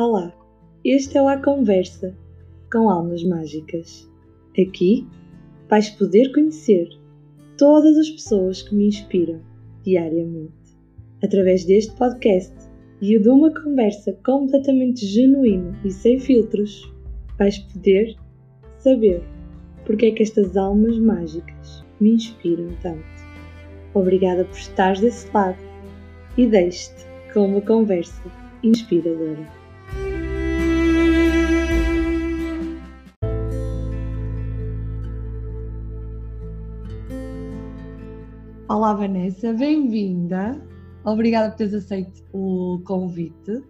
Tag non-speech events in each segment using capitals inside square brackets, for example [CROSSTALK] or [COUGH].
Olá, este é o A Conversa com Almas Mágicas. Aqui vais poder conhecer todas as pessoas que me inspiram diariamente. Através deste podcast e de uma conversa completamente genuína e sem filtros, vais poder saber porque é que estas almas mágicas me inspiram tanto. Obrigada por estares desse lado e deixe-te com uma conversa inspiradora. Olá Vanessa, bem-vinda. Obrigada por teres aceito o convite.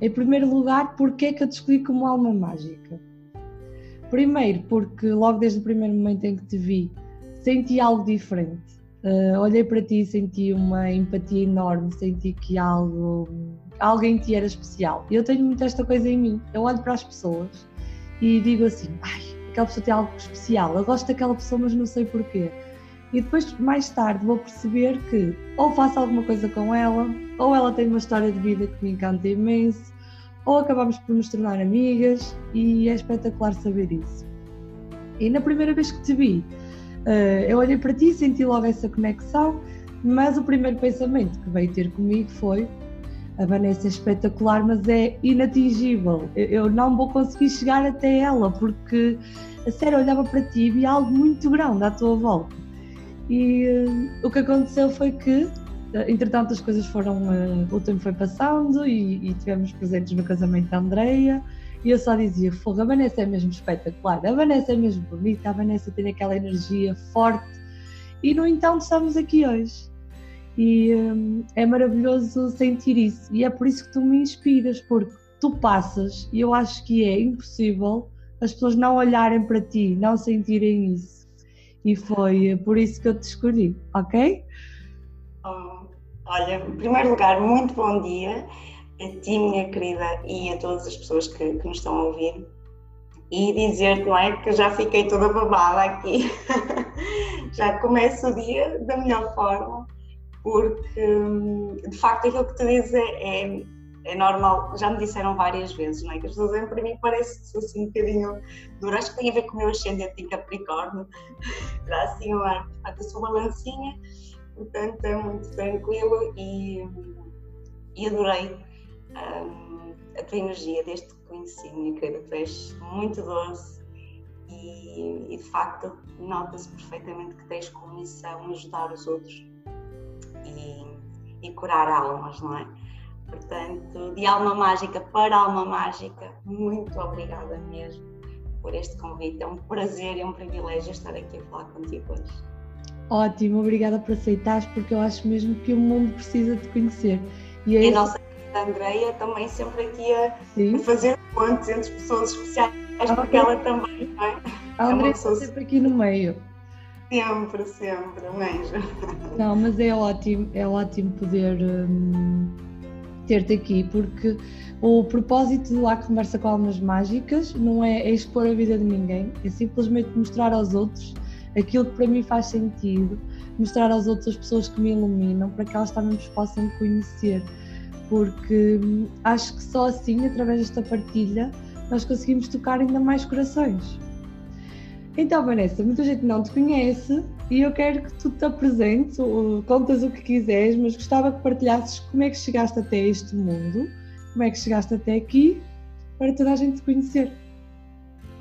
Em primeiro lugar, porquê é que eu te escolhi como alma mágica? Primeiro, porque logo desde o primeiro momento em que te vi, senti algo diferente. Uh, olhei para ti e senti uma empatia enorme, senti que algo, algo em ti era especial. Eu tenho muito esta coisa em mim. Eu olho para as pessoas e digo assim: ai, aquela pessoa tem algo especial. Eu gosto daquela pessoa, mas não sei porquê. E depois, mais tarde, vou perceber que ou faço alguma coisa com ela, ou ela tem uma história de vida que me encanta imenso, ou acabamos por nos tornar amigas e é espetacular saber isso. E na primeira vez que te vi, eh, eu olhei para ti, senti logo essa conexão, mas o primeiro pensamento que veio ter comigo foi a Vanessa é espetacular, mas é inatingível. Eu não vou conseguir chegar até ela, porque a sério olhava para ti e via algo muito grande à tua volta. E uh, o que aconteceu foi que entretanto as coisas foram, uh, o tempo foi passando e, e tivemos presentes no casamento da Andreia e eu só dizia, fogo, a Vanessa é mesmo espetacular, a Vanessa é mesmo bonita, a Vanessa tem aquela energia forte. E no entanto estamos aqui hoje. E é maravilhoso sentir isso. E é por isso que tu me inspiras, porque tu passas e eu acho que é impossível as pessoas não olharem para ti, não sentirem isso e foi por isso que eu te escolhi, ok? Olha, em primeiro lugar, muito bom dia a ti, minha querida, e a todas as pessoas que, que nos estão a ouvir. E dizer-te, não é, que já fiquei toda babada aqui. [LAUGHS] já começo o dia da melhor forma, porque de facto aquilo que tu dizes é, é, é normal. Já me disseram várias vezes, não é? Que as pessoas dizem para mim parece assim um bocadinho dura. Acho que tem a ver com o meu ascendente em Capricórnio. [LAUGHS] Dá assim um ar. Facto, eu sou uma lancinha portanto é muito tranquilo e, e adorei um, a tua energia desde que conheci, minha querida, tu és muito doce e, e de facto nota-se perfeitamente que tens como missão ajudar os outros e, e curar almas, não é? Portanto, de alma mágica para alma mágica, muito obrigada mesmo por este convite. É um prazer e um privilégio estar aqui a falar contigo hoje. Ótimo, obrigada por aceitares, porque eu acho mesmo que o mundo precisa de conhecer. E, é e a nossa querida Andreia também sempre aqui a, a fazer pontos entre pessoas especiais, porque ela também, não é? A Andreia é está sempre aqui no meio. Sempre, sempre, mesmo. Não, mas é ótimo, é ótimo poder hum, ter-te aqui, porque o propósito do A Conversa com Almas Mágicas não é, é expor a vida de ninguém, é simplesmente mostrar aos outros aquilo que para mim faz sentido, mostrar às outras pessoas que me iluminam para que elas também nos possam conhecer, porque hum, acho que só assim, através desta partilha, nós conseguimos tocar ainda mais corações. Então, Vanessa, muita gente não te conhece e eu quero que tu te apresentes, contas o que quiseres, mas gostava que partilhasses como é que chegaste até este mundo, como é que chegaste até aqui, para toda a gente te conhecer.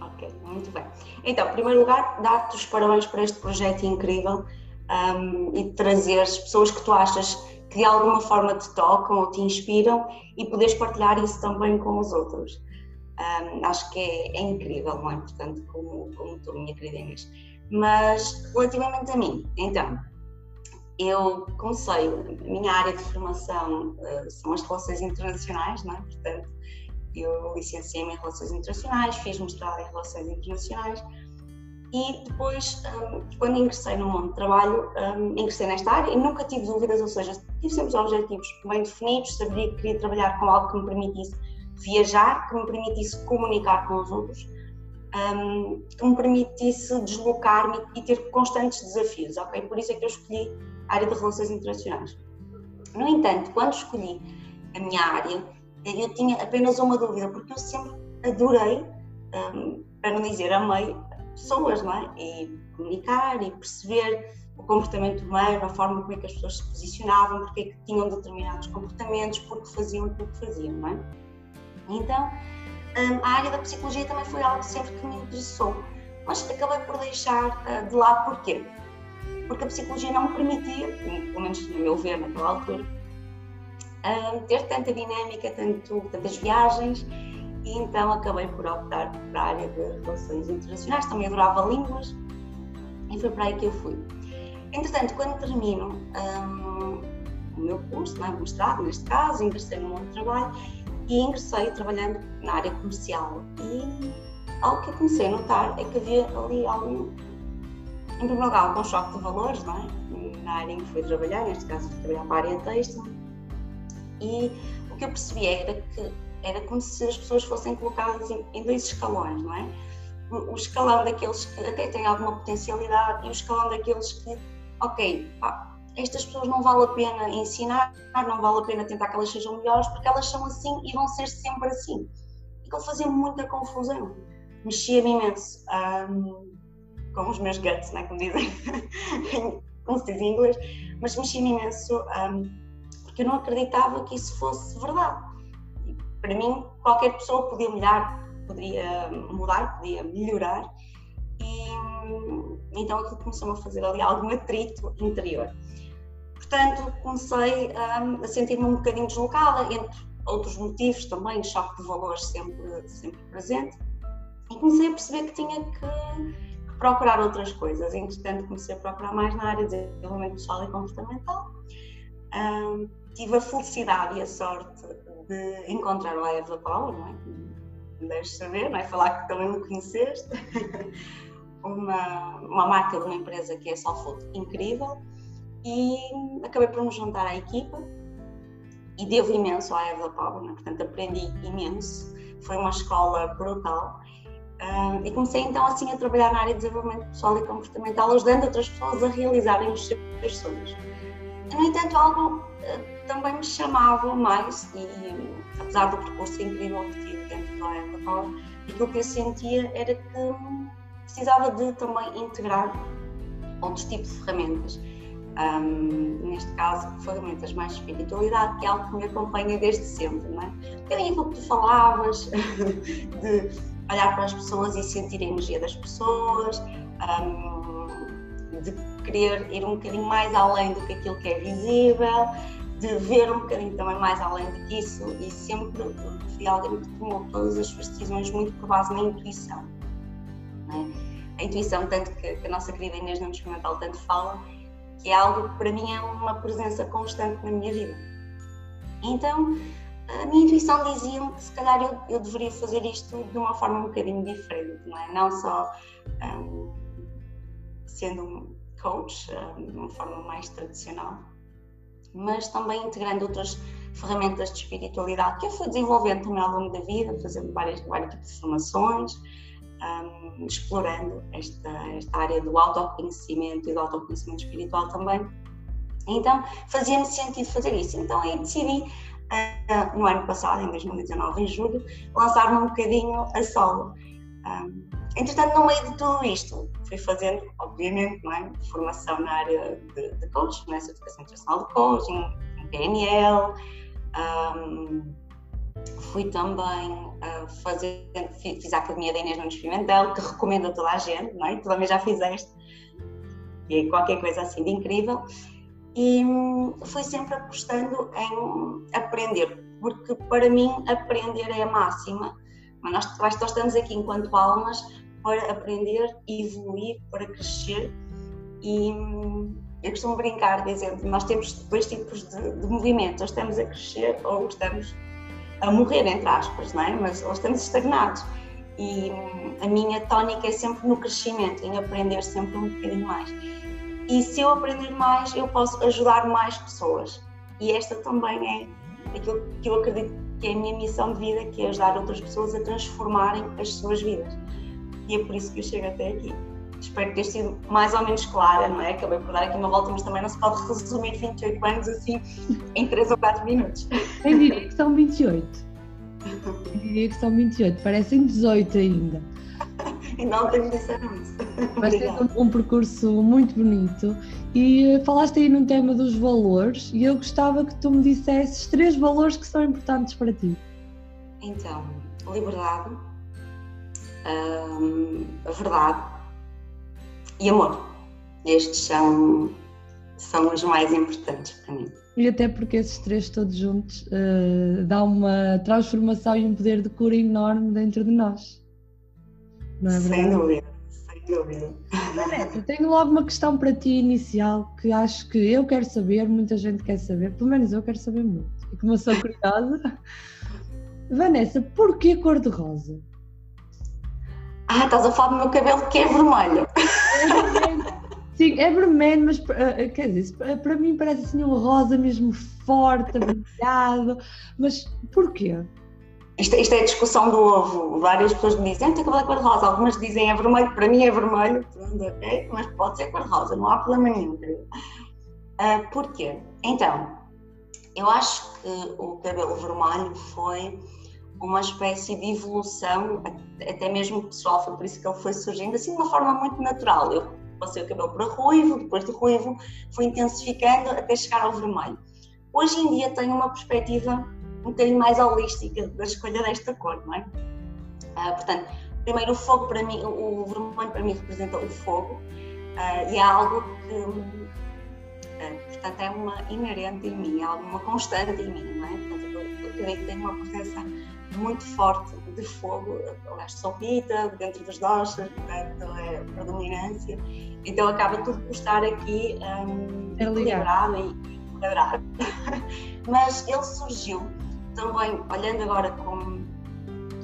Ok, muito bem. Então, em primeiro lugar, dar-te os parabéns por este projeto incrível um, e trazer as pessoas que tu achas que de alguma forma te tocam ou te inspiram e poderes partilhar isso também com os outros. Um, acho que é, é, incrível, não é? Portanto, como, como tu, minha querida Inês. Mas, relativamente a mim, então, eu comecei, a minha área de formação uh, são as relações internacionais, não é? Portanto, eu licenciei-me em Relações Internacionais, fiz mestrado em Relações Internacionais e depois, um, quando ingressei no mundo do trabalho, um, ingressei nesta área e nunca tive dúvidas, ou seja, tive sempre os objetivos bem definidos, sabia que queria trabalhar com algo que me permitisse viajar, que me permitisse comunicar com os outros, um, que me permitisse deslocar-me e ter constantes desafios, ok? Por isso é que eu escolhi a área de Relações Internacionais. No entanto, quando escolhi a minha área, eu tinha apenas uma dúvida, porque eu sempre adorei, um, para não dizer amei, pessoas, não é? E comunicar e perceber o comportamento humano, a forma como é que as pessoas se posicionavam, porque é que tinham determinados comportamentos, porque faziam aquilo que faziam, não é? Então, a área da psicologia também foi algo sempre que me interessou, mas acabei por deixar uh, de lado porquê? Porque a psicologia não me permitia, pelo menos no meu ver naquela altura, uh, ter tanta dinâmica, tanto, tantas viagens, e então acabei por optar para a área de relações internacionais, também adorava línguas, e foi para aí que eu fui. Entretanto, quando termino um, o meu curso, não é? mestrado neste caso, ingressei no mundo de trabalho e ingressei trabalhando na área comercial. E algo que eu comecei a notar é que havia ali algum, em primeiro lugar, algum choque de valores, não é? Na área em que fui trabalhar, neste caso fui trabalhar para a área têxtil, e o que eu percebi era que era como se as pessoas fossem colocadas em, em dois escalões, não é? O escalão daqueles que até têm alguma potencialidade e o escalão daqueles que, ok, pá, estas pessoas não vale a pena ensinar, não vale a pena tentar que elas sejam melhores, porque elas são assim e vão ser sempre assim. E que fazia muita confusão. Mexia-me imenso um, com os meus guts, né, como dizem, [LAUGHS] como se diz em inglês, mas mexia-me imenso um, porque eu não acreditava que isso fosse verdade. E, para mim, qualquer pessoa podia mudar, podia mudar, podia melhorar, e então aquilo começou a fazer ali algum atrito interior. Portanto, comecei um, a sentir-me um bocadinho deslocada, entre outros motivos também, choque de valores sempre, sempre presente, e comecei a perceber que tinha que, que procurar outras coisas. Entretanto, comecei a procurar mais na área de desenvolvimento pessoal e comportamental. Um, tive a felicidade e a sorte de encontrar o Eva Paula, não é? Deves saber, não é? Falar que também me conheceste. [LAUGHS] uma, uma marca de uma empresa que é Soulfood incrível e acabei por me juntar à equipa e devo imenso à Eva Power, né? portanto aprendi imenso, foi uma escola brutal e comecei então assim a trabalhar na área de desenvolvimento pessoal e comportamental, ajudando outras pessoas a realizarem os seus sonhos. No entanto, algo uh, também me chamava mais e apesar do percurso incrível que tive dentro da Eva Power, aquilo que eu sentia era que precisava de também integrar outros tipos de ferramentas um, neste caso, ferramentas mais de espiritualidade, que é algo que me acompanha desde sempre, não é? Aquilo que tu falavas, [LAUGHS] de olhar para as pessoas e sentir a energia das pessoas, um, de querer ir um bocadinho mais além do que aquilo que é visível, de ver um bocadinho também mais além do que isso, e sempre fui alguém que tomou todas as suas decisões muito por base na intuição. É? A intuição, tanto que, que a nossa querida Inês não Experimental tanto fala, que é algo que para mim é uma presença constante na minha vida. Então, a minha intuição dizia-me que se calhar eu, eu, deveria fazer isto de uma forma um bocadinho diferente, não é? Não só um, sendo um coach um, de uma forma mais tradicional, mas também integrando outras ferramentas de espiritualidade que eu fui desenvolvendo também ao longo da vida, fazendo várias, vários tipos de formações, um, explorando esta, esta área do autoconhecimento e do autoconhecimento espiritual também. Então, fazia-me sentido fazer isso. Então, aí decidi, uh, no ano passado, em 2019, em julho, lançar-me um bocadinho a solo. Um, entretanto, no meio de tudo isto, fui fazendo, obviamente, não é? formação na área de, de coaching, né? certificação internacional de coaching, PNL, um, fui também uh, fazer, fiz a Academia da Inês Nunes Pimentel, que recomendo a toda a gente, não é? Também já fizeste, e qualquer coisa assim de incrível. E hum, fui sempre apostando em aprender, porque para mim aprender é a máxima. Mas nós, nós estamos aqui enquanto almas para aprender, evoluir, para crescer. E hum, eu costumo brincar dizendo que nós temos dois tipos de, de movimentos, ou estamos a crescer ou estamos a morrer, entre aspas, não é? mas nós estamos estagnados. E hum, a minha tónica é sempre no crescimento, em aprender sempre um bocadinho mais. E se eu aprender mais, eu posso ajudar mais pessoas. E esta também é aquilo que eu acredito que é a minha missão de vida, que é ajudar outras pessoas a transformarem as suas vidas. E é por isso que eu chego até aqui. Espero ter sido mais ou menos clara, não é? Acabei por dar aqui uma volta, mas também não se pode resumir 28 anos assim em 3 ou 4 minutos. Eu diria que são 28. Eu diria que são 28, parecem 18 ainda. E não tenho disseram isso. Mas tens um, um, percurso muito bonito e eh, falaste aí num tema dos valores e eu gostava que tu me dissesses três valores que são importantes para ti. Então, liberdade, hum, verdade e amor. Estes são, são os mais importantes para mim. E até porque esses três todos juntos uh, dá uma transformação e um poder de cura enorme dentro de nós. Não é verdade? Sem dúvida, sem dúvida. Vanessa, tenho logo uma questão para ti inicial que acho que eu quero saber, muita gente quer saber, pelo menos eu quero saber muito. E como eu sou curiosa. [LAUGHS] Vanessa, porquê cor-de-rosa? Ah, estás a falar do meu cabelo que é vermelho. Sim, é vermelho, mas uh, quer dizer, para mim parece assim um rosa mesmo forte, brilhado. Mas porquê? Isto, isto, é a discussão do ovo. Várias pessoas me dizem, tem cabelo é cor-de-rosa. Algumas dizem é vermelho, para mim é vermelho, pronto, ok? Mas pode ser cor-de-rosa, não há problema nenhum. Uh, porquê? Então, eu acho que o cabelo vermelho foi uma espécie de evolução, até mesmo pessoal, foi por isso que ele foi surgindo assim de uma forma muito natural. Eu passei o cabelo para ruivo, depois do ruivo foi intensificando até chegar ao vermelho. Hoje em dia tenho uma perspectiva um bocadinho mais holística da escolha desta cor, não é? Ah, portanto, primeiro o fogo para mim, o vermelho para mim representa o fogo ah, e é algo que, ah, portanto, é uma inerente em mim, é uma constante em mim, não é? Portanto, eu, acredito que tenho uma presença muito forte de fogo, aliás, sou pita, dentro das doces, portanto, é? Predominância, então acaba tudo por estar aqui um, equilibrado e quadrado. [LAUGHS] Mas ele surgiu também, olhando agora com,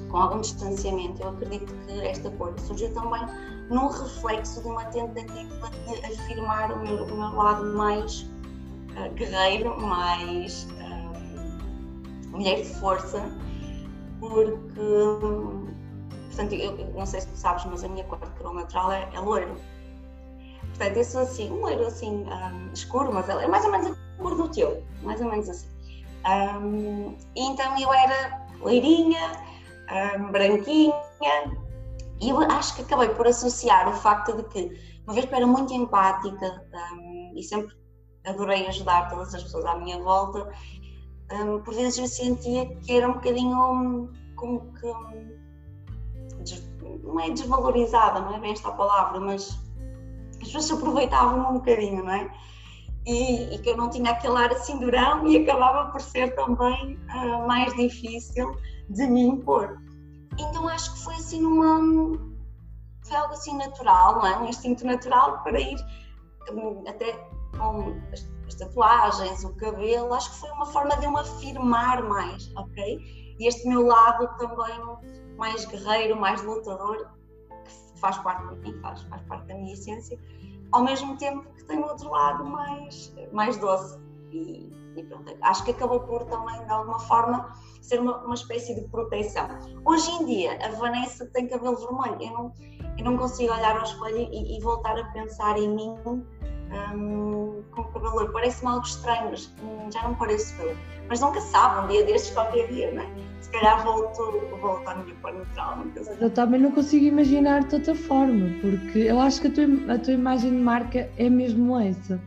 com algum distanciamento, eu acredito que esta cor surgiu também num reflexo de uma tentativa de afirmar o meu, o meu lado mais uh, guerreiro, mais uh, mulher de força, porque, portanto, eu, não sei se tu sabes, mas a minha cor de natural é, é loiro. Portanto, eu sou assim, um loiro assim um, escuro, mas é mais ou menos a cor do teu, mais ou menos assim. Um, então eu era loirinha, um, branquinha, e eu acho que acabei por associar o facto de que, uma vez que eu era muito empática um, e sempre adorei ajudar todas as pessoas à minha volta, um, por vezes eu sentia que era um bocadinho como que não é desvalorizada, não é bem esta palavra, mas as pessoas se aproveitavam um bocadinho, não é? E, e, que eu não tinha aquele ar assim durão e acabava por ser também uh, mais difícil de me impor. Então acho que foi assim numa. foi algo assim natural, não é? Um instinto natural para ir até com tatuagens, o cabelo, acho que foi uma forma de eu me afirmar mais, ok? E este meu lado também mais guerreiro, mais lutador, que faz parte de mim, faz, faz parte da minha essência, ao mesmo tempo que tem outro lado mais, mais doce. E, e pronto, acho que acabou por também, de alguma forma, ser uma, uma espécie de proteção. Hoje em dia, a Vanessa tem cabelo vermelho, eu não, eu não consigo olhar ao espelho e, e voltar a pensar em mim um, com loiro. Parece-me algo estranho, mas hum, já não parece eu. Mas nunca sabe, um dia destes, qualquer dia, não é? Se calhar volto, volto à minha cor natural. Eu também não consigo imaginar de outra forma, porque eu acho que a tua, a tua imagem de marca é mesmo essa.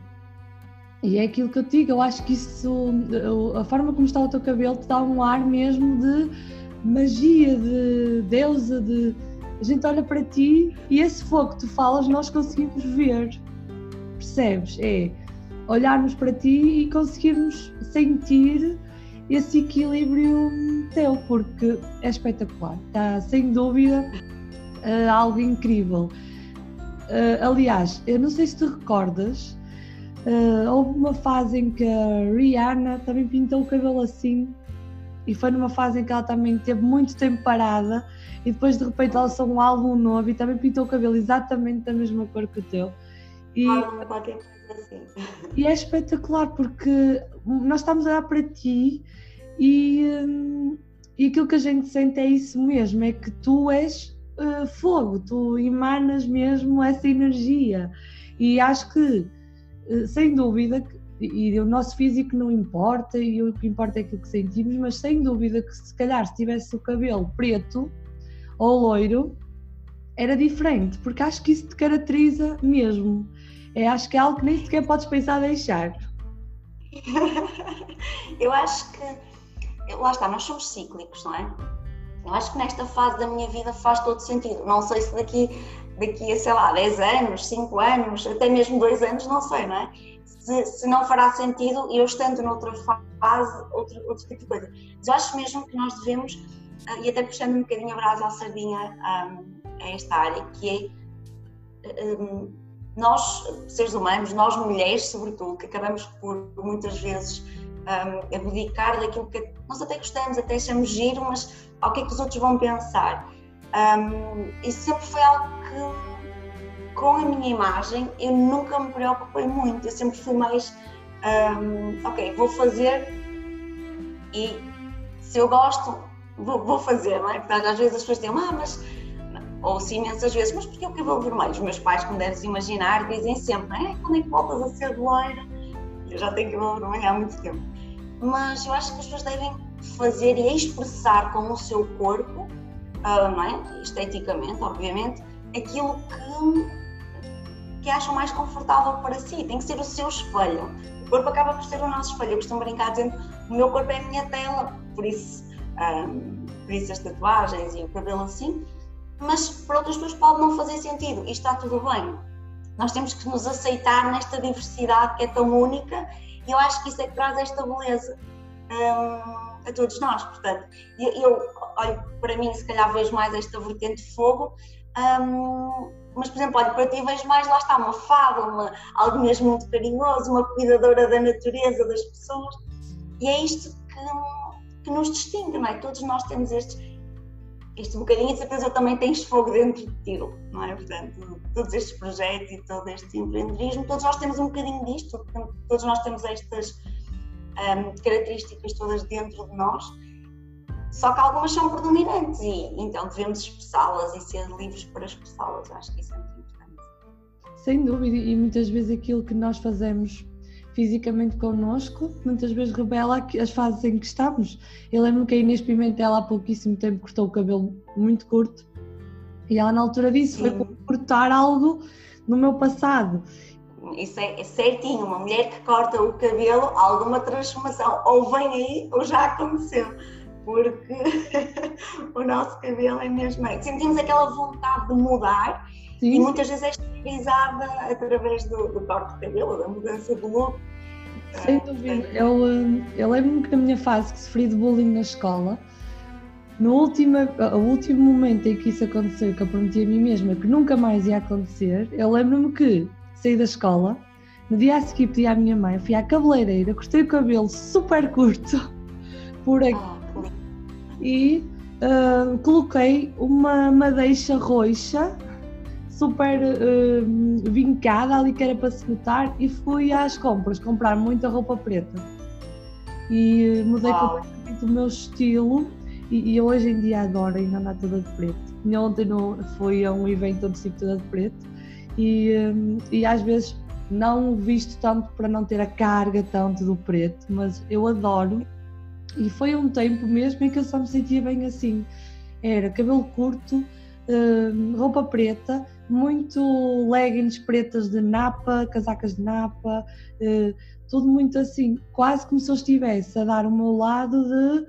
E é aquilo que eu digo, eu acho que isso, a forma como está o teu cabelo te dá um ar mesmo de magia, de deusa, de a gente olha para ti e esse fogo que tu falas nós conseguimos ver percebes? É olharmos para ti e conseguirmos sentir esse equilíbrio teu, porque é espetacular, está sem dúvida uh, algo incrível. Uh, aliás, eu não sei se te recordas, uh, houve uma fase em que a Rihanna também pintou o cabelo assim, e foi numa fase em que ela também teve muito tempo parada, e depois de repente lançou um álbum novo e também pintou o cabelo exatamente da mesma cor que o teu. E, assim. E é espetacular porque nós estamos a olhar para ti e, hum, e aquilo que a gente sente é isso mesmo, é que tu és uh, fogo, tu emanas mesmo essa energia. E acho que, uh, sem dúvida, e, e, o nosso físico não importa e o que importa é aquilo que sentimos, mas sem dúvida que se calhar se tivesse o cabelo preto ou loiro era diferente, porque acho que isso te caracteriza mesmo. É, acho que é algo que nem sequer podes pensar deixar. [LAUGHS] Eu acho que, lá está, nós somos cíclicos, não é? Eu acho que nesta fase da minha vida faz todo sentido. Não sei se daqui, daqui a, sei lá, 10 anos, 5 anos, até mesmo 2 anos, não sei, não é? Se, se não fará sentido eu estando noutra fase, outro, outro tipo de coisa. Mas eu acho mesmo que nós devemos, ah, e até puxando um bocadinho a brasa à sardinha a, a esta área, que é. Um, nós, seres humanos, nós mulheres, sobretudo, que acabamos por muitas vezes um, abdicar daquilo que nós até gostamos, até achamos giro, mas ao que é que os outros vão pensar. Isso sempre foi algo que, com a minha imagem, eu nunca me preocupei muito. Eu sempre fui mais, ok, vou fazer e se eu gosto, vou, vou fazer, não é? Porque às vezes as pessoas dizem, ah, mas ouço imensas vezes, mas porquê o cabelo vermelho? Os meus pais, como deves imaginar, dizem sempre, é, quando é que voltas a ser loira? Eu já tenho cabelo vermelho há muito tempo. Mas eu acho que as pessoas devem fazer e expressar com o seu corpo, uh, não é? esteticamente, obviamente, aquilo que, que acham mais confortável para si. Tem que ser o seu espelho. O corpo acaba por ser o nosso espelho. Eu costumo brincar dizendo o meu corpo é a minha tela, por isso, um, ah, por isso as tatuagens e o cabelo assim. Mas para outras pessoas pode não fazer sentido e está tudo bem. Nós temos que nos aceitar nesta diversidade que é tão única e eu acho que isso é que traz esta beleza. Um, a todos nós. Portanto, eu, eu olho para mim, se calhar vejo mais esta vertente de fogo, um, mas, por exemplo, olho para ti vejo mais, lá está, uma fada, uma, algo mesmo muito carinhoso, uma cuidadora da natureza, das pessoas. E é isto que, que nos distingue, não é? Todos nós temos estes, este bocadinho, de certeza também tens fogo dentro de ti, não é? Portanto, todos estes projetos e todo este empreendedorismo, todos nós temos um bocadinho disto, todos nós temos estas um, características todas dentro de nós, só que algumas são predominantes e então devemos expressá-las e ser livres para expressá-las. Acho que isso é muito importante. Sem dúvida, e muitas vezes aquilo que nós fazemos fisicamente connosco, muitas vezes revela as fases em que estamos. Eu lembro que a Inês Pimentel há pouquíssimo tempo cortou o cabelo muito curto e ela na altura disse foi cortar algo no meu passado isso é, é, certinho, uma mulher que corta o cabelo, alguma transformação ou vem aí ou já aconteceu, porque [LAUGHS] o nosso cabelo é mesmo. Sentimos aquela vontade de mudar Sim. e muitas vezes é exteriorizada através do, do corte de cabelo, da mudança do look. Sem dúvida. Eu, eu lembro-me que na minha fase que sofri de bullying na escola, no último, o último momento em que isso aconteceu, que eu prometi a mim mesma que nunca mais ia acontecer, eu lembro-me que saí da escola, no dia a seguir pedi à minha mãe, fui à cabeleireira, cortei o cabelo super curto [LAUGHS] por aqui ah, e uh, coloquei uma madeixa roxa super uh, vincada ali que era para se notar e fui às compras comprar muita roupa preta e uh, mudei completamente o meu estilo e, e, hoje em dia adoro ainda andar toda de preto. E ontem no, fui a um evento onde estive toda de preto e, hum, e às vezes não visto tanto para não ter a carga tanto do preto, mas eu adoro. E foi um tempo mesmo em que eu só me sentia bem assim. Era cabelo curto, hum, roupa preta, muito leggings pretas de napa, casacas de napa, hum, tudo muito assim, quase como se eu estivesse a dar o meu lado de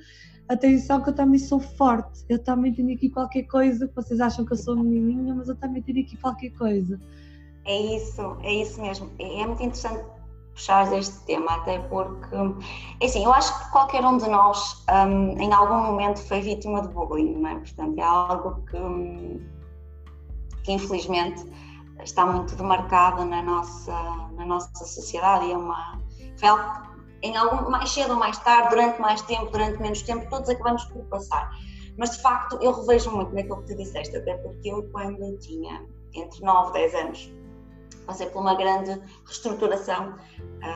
atenção que eu também sou forte, eu também tenho aqui qualquer coisa, vocês acham que eu sou menininha, mas eu também tenho aqui qualquer coisa. É isso, é isso mesmo. É, é muito interessante puxar este tema, até porque, assim, eu acho que qualquer um de nós um, em algum momento foi vítima de bullying, não é? Portanto, é algo que, que infelizmente está muito demarcado na nossa, na nossa sociedade e é uma, foi algo em algum, mais cedo ou mais tarde, durante mais tempo, durante menos tempo, todos acabamos por passar. Mas de facto eu revejo muito naquilo que tu disseste, até porque eu quando tinha entre 9 e 10 anos passei por uma grande reestruturação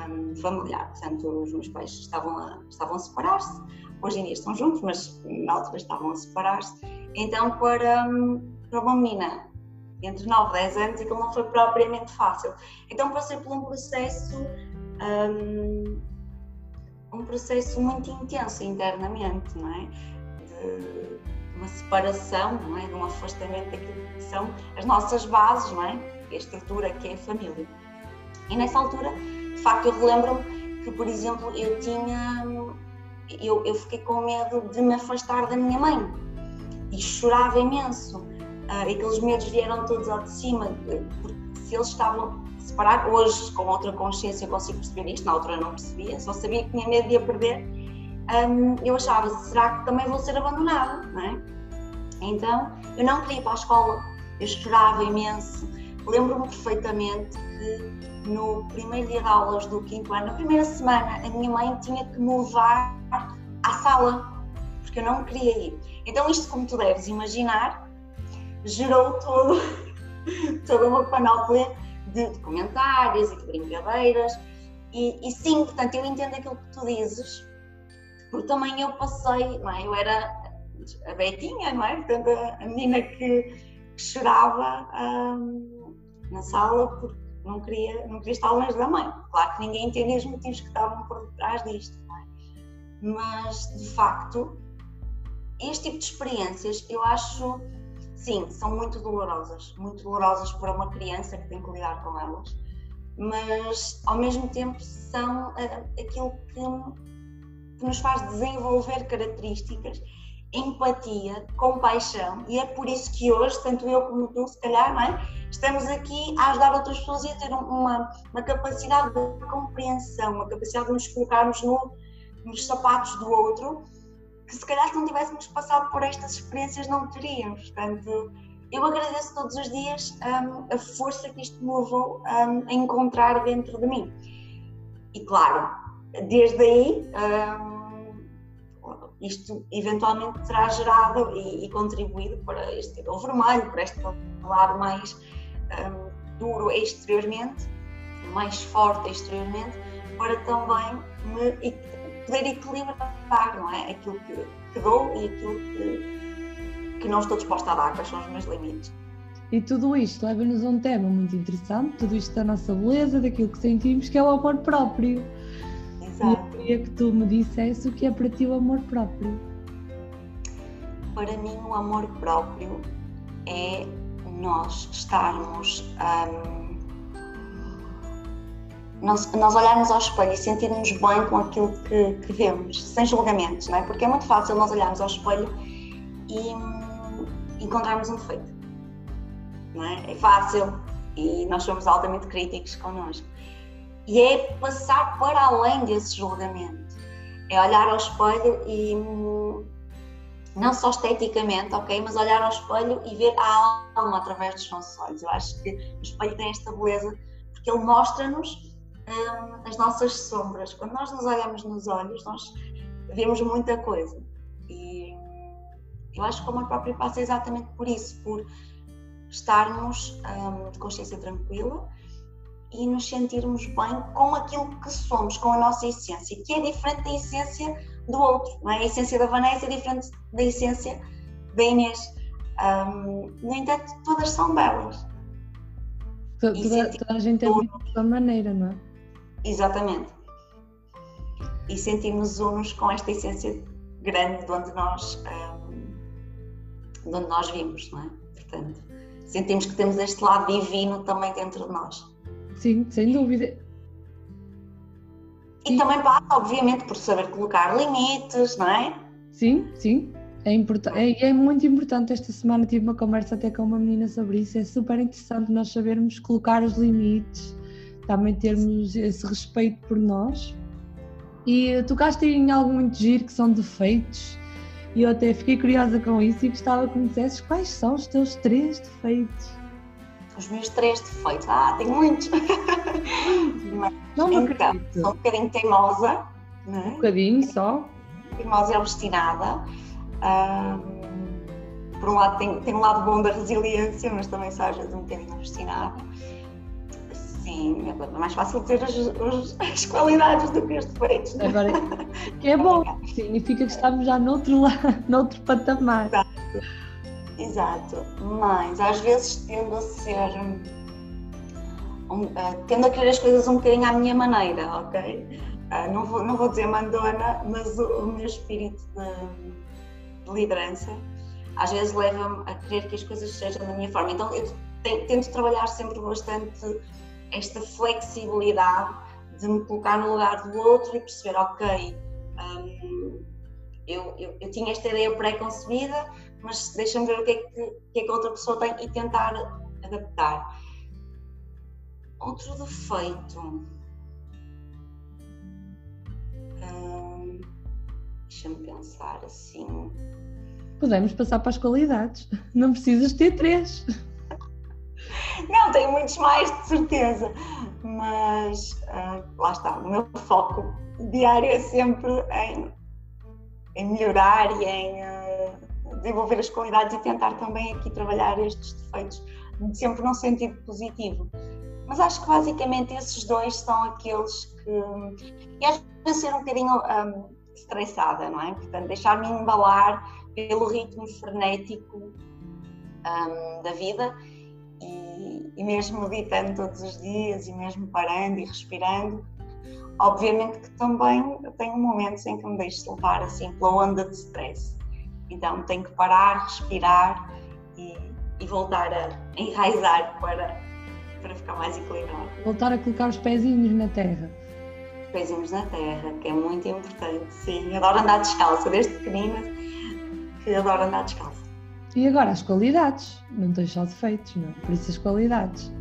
um, familiar. Portanto, os meus pais estavam a, estavam a separar-se, hoje em dia estão juntos, mas na altura estavam a separar-se. Então, para, hum, para uma menina entre 9 e 10 anos, aquilo não foi propriamente fácil. Então, passei por um processo um, um processo muito intenso internamente, não é? De uma separação, não é? De um afastamento daquilo que são as nossas bases, não é? A estrutura que é a família. E nessa altura, de facto, eu relembro-me que, por exemplo, eu tinha. Eu, eu fiquei com medo de me afastar da minha mãe e chorava imenso. Uh, aqueles medos vieram todos ao de cima, porque se eles estavam separados, hoje com outra consciência consigo perceber isto, na altura não percebia, só sabia que tinha medo de a perder. Um, eu achava, será que também vou ser abandonada, não é? Então, eu não queria ir para a escola, eu chorava imenso. Lembro-me perfeitamente que no primeiro dia de aulas do quinto ano, na primeira semana, a minha mãe tinha que me levar à sala, porque eu não queria ir. Então, isto, como tu deves imaginar, gerou todo, [LAUGHS] toda uma panóplia de, comentários e de brincadeiras. E, e, sim, portanto, eu entendo aquilo que tu dizes, porque também eu passei, não é? Eu era a Betinha, não é? Portanto, a, menina que, que chorava hum, na sala porque não queria, não queria estar longe da mãe. Claro que ninguém entendia os motivos que estavam por detrás disto, não é? Mas, de facto, este tipo de experiências eu acho, sim, são muito dolorosas, muito dolorosas para uma criança que tem que lidar com elas, mas ao mesmo tempo são uh, aquilo que, que nos faz desenvolver características empatia, compaixão, e é por isso que hoje, tanto eu como tu, se calhar, não é? estamos aqui a ajudar outras pessoas e a ter uma, uma capacidade de compreensão, uma capacidade de nos colocarmos no, nos sapatos do outro, que se calhar se não tivéssemos passado por estas experiências não teríamos. Portanto, eu agradeço todos os dias um, a força que isto me levou um, a encontrar dentro de mim. E claro, desde aí. Um, isto eventualmente terá gerado e, e, contribuído para este cabelo vermelho, para este lado mais um, duro exteriormente, mais forte exteriormente, para também me poder equilibrar não é? aquilo que, que dou e aquilo que, que não estou disposta a dar, quais são os meus limites. E tudo isto leva-nos a um tema muito interessante, tudo isto da nossa beleza, daquilo que sentimos, que é o amor próprio. Exato. E eu queria que tu me dissesse o que é para ti o amor próprio. Para mim, o amor próprio é nós estarmos. Um, nós, nós olharmos ao espelho e sentirmos bem com aquilo que, que vemos, sem julgamentos, não é? Porque é muito fácil nós olharmos ao espelho e hum, encontrarmos um defeito. Não é? é fácil e nós somos altamente críticos connosco e é passar para além desse julgamento. É olhar ao espelho e não só esteticamente, ok, mas olhar ao espelho e ver a alma através dos nossos olhos. Eu acho que o espelho tem esta beleza porque ele mostra-nos hum, as nossas sombras. Quando nós nos olhamos nos olhos, nós vemos muita coisa. E eu acho que o amor próprio passa exatamente por isso, por estarmos hum, de consciência tranquila e nos sentirmos bem com aquilo que somos, com a nossa essência, que é diferente da essência do outro. É? A essência da Vanessa é diferente da essência da Inês. Um, no entanto, todas são belas. Toda, toda a gente é de sua maneira, não é? Exatamente. E sentimos unos com esta essência grande de onde nós, um, de onde nós vimos, não é? Portanto, sentimos que temos este lado divino também dentro de nós. Sim, sem dúvida. E também passa, obviamente, por saber colocar limites, não é? Sim, sim. É, importante, é, é muito importante. Esta semana tive uma conversa até com uma menina sobre isso. É super interessante nós sabermos colocar os limites, também termos esse respeito por nós. E tocaste em algo muito giro que são defeitos. E eu até fiquei curiosa com isso e gostava que me dissesses quais são os teus três defeitos os meus três defeitos. Ah, tenho muitos. Mas, não então, sou um bocadinho teimosa. Né? Um bocadinho só. Teimosa e obstinada. Um, por um lado, tem, tem um lado bom da resiliência, mas também sou às vezes um bocadinho obstinada. Sim, é mais fácil ter as, as, as qualidades do que os defeitos. Né? Agora, que é bom, [LAUGHS] significa que estamos já noutro, [LAUGHS] noutro patamar. Exato. Exato, mas às vezes tendo a ser um, uh, tendo a querer as coisas um bocadinho à minha maneira, ok? Uh, não, vou, não vou dizer mandona, mas o, o meu espírito de, de liderança às vezes leva-me a querer que as coisas sejam da minha forma. Então eu tento trabalhar sempre bastante esta flexibilidade de me colocar no lugar do outro e perceber, ok, um, eu, eu, eu, tinha esta ideia pré-concebida, mas deixa-me ver o que é que, que, é que a outra pessoa tem e tentar adaptar. Outro defeito. Hum, Deixa-me pensar assim. Podemos passar para as qualidades. Não precisas ter três. Não, tenho muitos mais, de certeza. Mas uh, lá está, o meu foco diário é sempre em, em melhorar e em uh, desenvolver as qualidades e tentar também aqui trabalhar estes defeitos, sempre num sentido positivo. Mas acho que basicamente esses dois são aqueles que. E às vezes ser um bocadinho um, estressada, não é? Portanto, deixar-me embalar pelo ritmo frenético um, da vida e, e mesmo meditando todos os dias e mesmo parando e respirando, obviamente que também tenho momentos em que me deixo levar assim pela onda de stress. Então tenho que parar, respirar e, e voltar a enraizar para, para ficar mais equilibrado. Voltar a colocar os pezinhos na terra. Os pezinhos na terra, que é muito importante, sim. Adoro andar descalça, desde pequenina que adoro andar descalça. E agora as qualidades, não tens só defeitos, não é? Por isso as qualidades.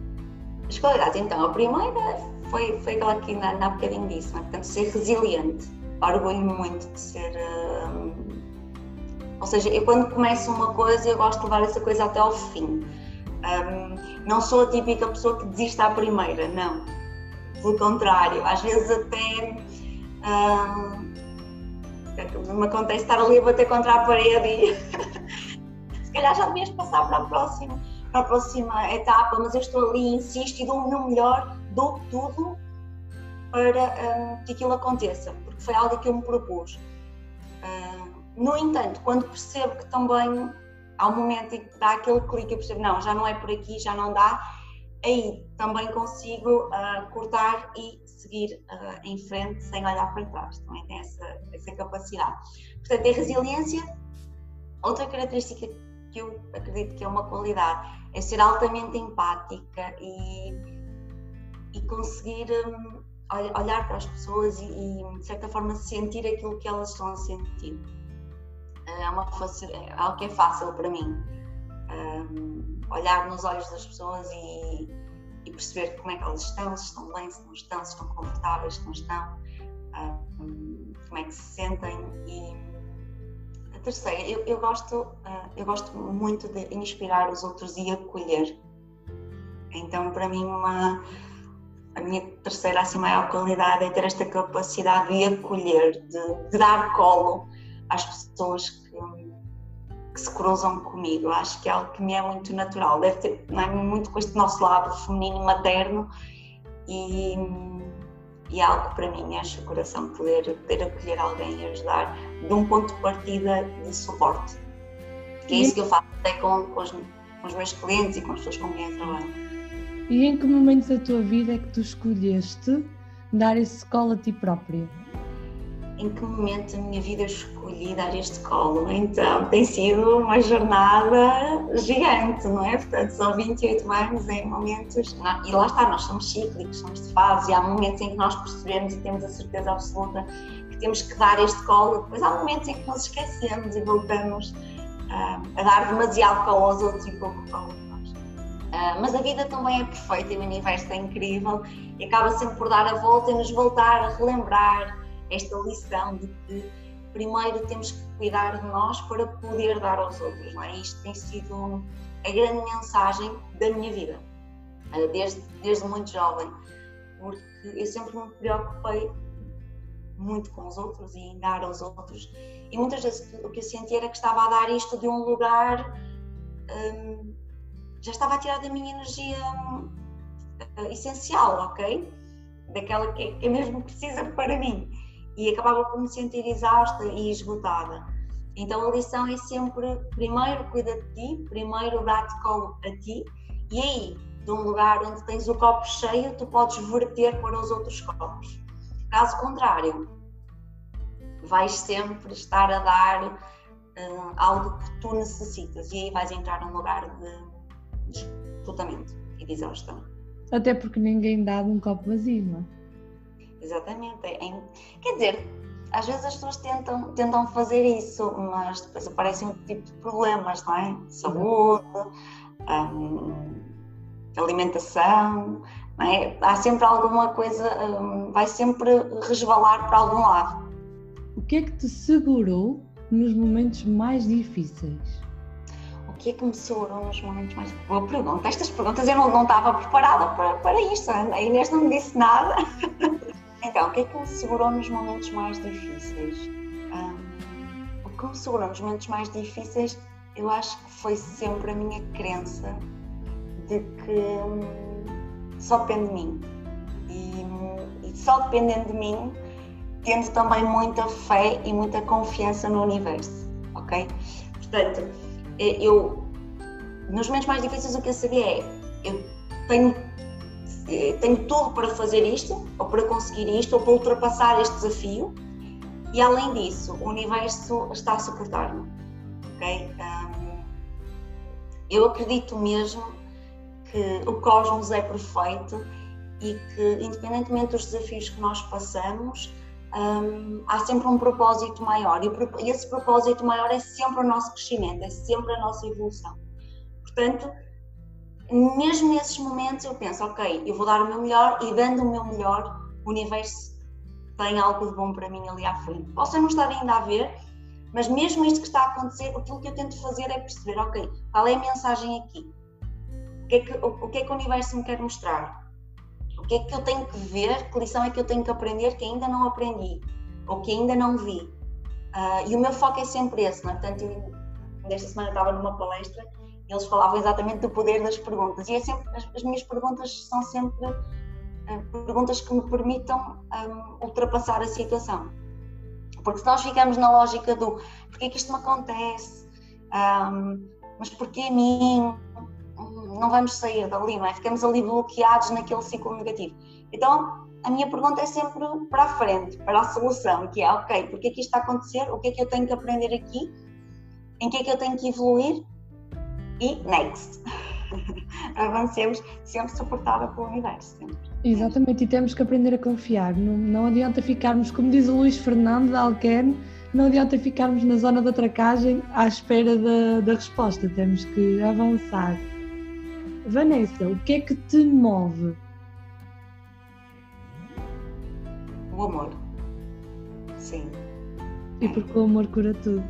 As qualidades, então, a primeira foi, foi aquela que ainda há bocadinho disse, é? portanto, ser resiliente. Orgulho-me muito de ser. Uh, ou seja, eu quando começo uma coisa, eu gosto de levar essa coisa até ao fim. Um, não sou a típica pessoa que desiste à primeira, não. Pelo contrário, às vezes até. Um, me acontece estar ali a bater contra a parede e [LAUGHS] se calhar já devias passar para a próxima, para a próxima etapa, mas eu estou ali, insisto e dou o meu melhor, dou tudo para um, que aquilo aconteça, porque foi algo que eu me propus. Uh, no entanto, quando percebo que também há um momento em que dá aquele clique, eu percebo, não, já não é por aqui, já não dá, aí também consigo uh, cortar e seguir uh, em frente sem olhar para trás. Também tem essa, essa capacidade. Portanto, tem resiliência. Outra característica que eu acredito que é uma qualidade, é ser altamente empática e, e conseguir um, olhar para as pessoas e, e, de certa forma, sentir aquilo que elas estão a sentir. É, uma é algo que é fácil para mim. Um, olhar nos olhos das pessoas e, e, perceber como é que elas estão, se estão bem, se não estão, se estão confortáveis, se não estão, um, como é que se sentem e a terceira, eu, eu gosto, uh, eu gosto muito de inspirar os outros e acolher. Então, para mim, uma, a minha terceira assim, maior qualidade é ter esta capacidade de acolher, de, de dar colo às pessoas que, que, se cruzam comigo. Acho que é algo que me é muito natural. Deve ter é, muito com este nosso lado feminino materno e e é algo para mim enche o coração poder, poder acolher alguém e ajudar de um ponto de partida de suporte. Que é isso que eu faço até com, com, os, com os meus clientes e com as pessoas com quem eu trabalho. E em que momentos da tua vida é que tu escolheste dar esse colo a ti própria? Em que momento da minha vida escolhi dar este colo. Então, tem sido uma jornada gigante, não é? Portanto, são 28 anos em momentos. E lá está, nós somos cíclicos, somos de fase, e há momentos em que nós percebemos e temos a certeza absoluta que temos que dar este colo, depois há momentos em que nos esquecemos e voltamos uh, a dar demasiado colo aos outros e pouco colo a nós. Uh, mas a vida também é perfeita e o universo é incrível e acaba sempre por dar a volta e nos voltar a relembrar esta lição de que primeiro temos que cuidar de nós para poder dar aos outros. Não é? Isto tem sido a grande mensagem da minha vida, eh, desde, desde muito jovem, porque eu sempre me preocupei muito com os outros e em dar aos outros. E muitas vezes o que eu sentia era que estava a dar isto de um lugar. Hum, já estava a tirar da minha energia hum, essencial, ok? Daquela que é mesmo precisa para mim e acabava por me sentir exausta e esgotada. Então a lição é sempre: primeiro cuida de ti, primeiro dá-te colo a ti, e aí de um lugar onde tens o copo cheio, tu podes verter para os outros copos. Caso contrário, vais sempre estar a dar uh, algo que tu necessitas e aí vais entrar num lugar de esgotamento e de exaustão. Até porque ninguém dá um copo vazio, não é? Exatamente. É, quer dizer, às vezes as pessoas tentam, tentam fazer isso, mas depois aparecem um tipo de problemas, não é? Saúde, um, alimentação, não é? Há sempre alguma coisa, um, vai sempre resvalar para algum lado. O que é que te segurou nos momentos mais difíceis? O que é que me segurou nos momentos mais Boa pergunta. Estas perguntas eu não, não estava preparada para, para isto. A Inês não me disse nada. [LAUGHS] então, o que é que me segurou nos momentos mais difíceis? Um, o que me segurou nos momentos mais difíceis, eu acho que foi sempre a minha crença de que hum, só depende de mim. E, e só dependendo de mim, tendo também muita fé e muita confiança no universo, ok? Portanto, eh, eu, nos momentos mais difíceis, o que eu sabia é: eu tenho, tenho tudo para fazer isto, ou para conseguir isto, ou para ultrapassar este desafio, e além disso, o universo está a suportar-me, ok? Um, eu acredito mesmo que o cosmos é perfeito e que, independentemente dos desafios que nós passamos, um, há sempre um propósito maior e esse propósito maior é sempre o nosso crescimento, é sempre a nossa evolução. Portanto, mesmo nesses momentos eu penso, ok, eu vou dar o meu melhor e dando o meu melhor, o universo tem algo de bom para mim ali à frente. Posso não estar ainda a ver, mas mesmo isto que está a acontecer, aquilo que eu tento fazer é perceber, ok, qual é a mensagem aqui? O que é que o, o, que, é que o universo me quer mostrar? que é que eu tenho que ver, que lição é que eu tenho que aprender que ainda não aprendi ou que ainda não vi. Uh, e o meu foco é sempre esse, não é? Portanto, eu, desta semana estava numa palestra eles falavam exatamente do poder das perguntas. E é sempre, as, as minhas perguntas são sempre uh, perguntas que me permitam um, ultrapassar a situação. Porque se nós ficamos na lógica do porquê que isto me acontece, um, mas porquê a mim, não vamos sair dali, não é? Ficamos ali bloqueados naquele ciclo negativo. Então, a minha pergunta é sempre para a frente, para a solução, que é, ok, porque é que isto está a acontecer? O que é que eu tenho que aprender aqui? Em que é que eu tenho que evoluir? E next. [LAUGHS] Avancemos sempre suportada pelo universo. Sempre. Exatamente, e temos que aprender a confiar. Não, não adianta ficarmos, como diz o Luís Fernando da Alquerne, não adianta ficarmos na zona da tracagem à espera da, da resposta. Temos que avançar. Vanessa, o que é que te move? O amor. Sim. E porque o amor cura tudo.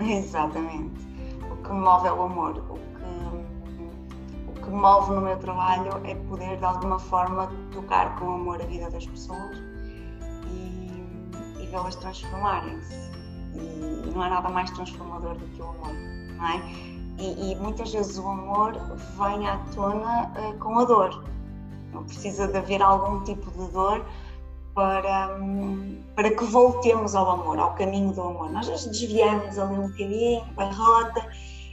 Exatamente. O que me move é o amor. O que, move no meu trabalho é poder, de alguma forma, tocar com amor a vida das pessoas e, e vê-las transformarem-se. E não há nada mais transformador do que o amor, não é? E, e, muitas vezes o amor vem à tona uh, com a dor. Não precisa de haver algum tipo de dor para, um, para que voltemos ao amor, ao caminho do amor. Nós desviamos ali um bocadinho, a rota,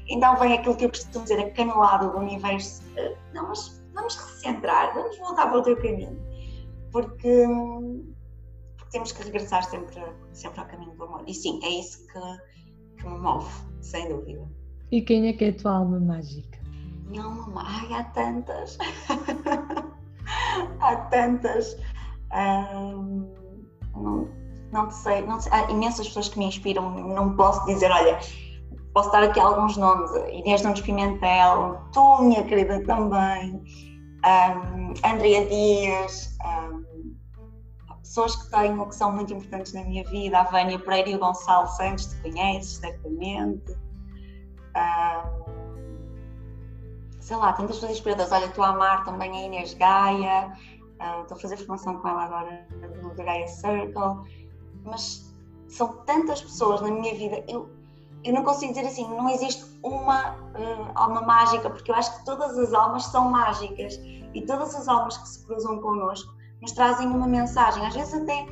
então vem aquilo que eu costumo dizer, a canelada do universo. Uh, não, mas vamos recentrar, vamos voltar para o teu caminho. Porque, porque temos que regressar sempre, sempre ao caminho do amor. E sim, é isso que, que me move, sem dúvida. E quem é que é a tua alma mágica? Minha alma mágica, há tantas. [LAUGHS] há tantas. Não, não sei, não sei. Há imensas pessoas que me inspiram. Não posso dizer, olha, posso dar aqui alguns nomes. Inês Nunes Pimentel, tu, minha querida, também. Um, Andrea Dias. Um, pessoas que tenho, que são muito importantes na minha vida. A Vânia Pereira e o Gonçalo Santos, te conheces, certamente sei lá, tantas pessoas inspiradoras. Olha, estou a amar também a Inês Gaia, uh, estou a fazer formação com ela agora no Gaia Circle, mas são tantas pessoas na minha vida. Eu, eu não consigo dizer assim, não existe uma uh, alma mágica, porque eu acho que todas as almas são mágicas e todas as almas que se cruzam connosco nos trazem uma mensagem. Às vezes até,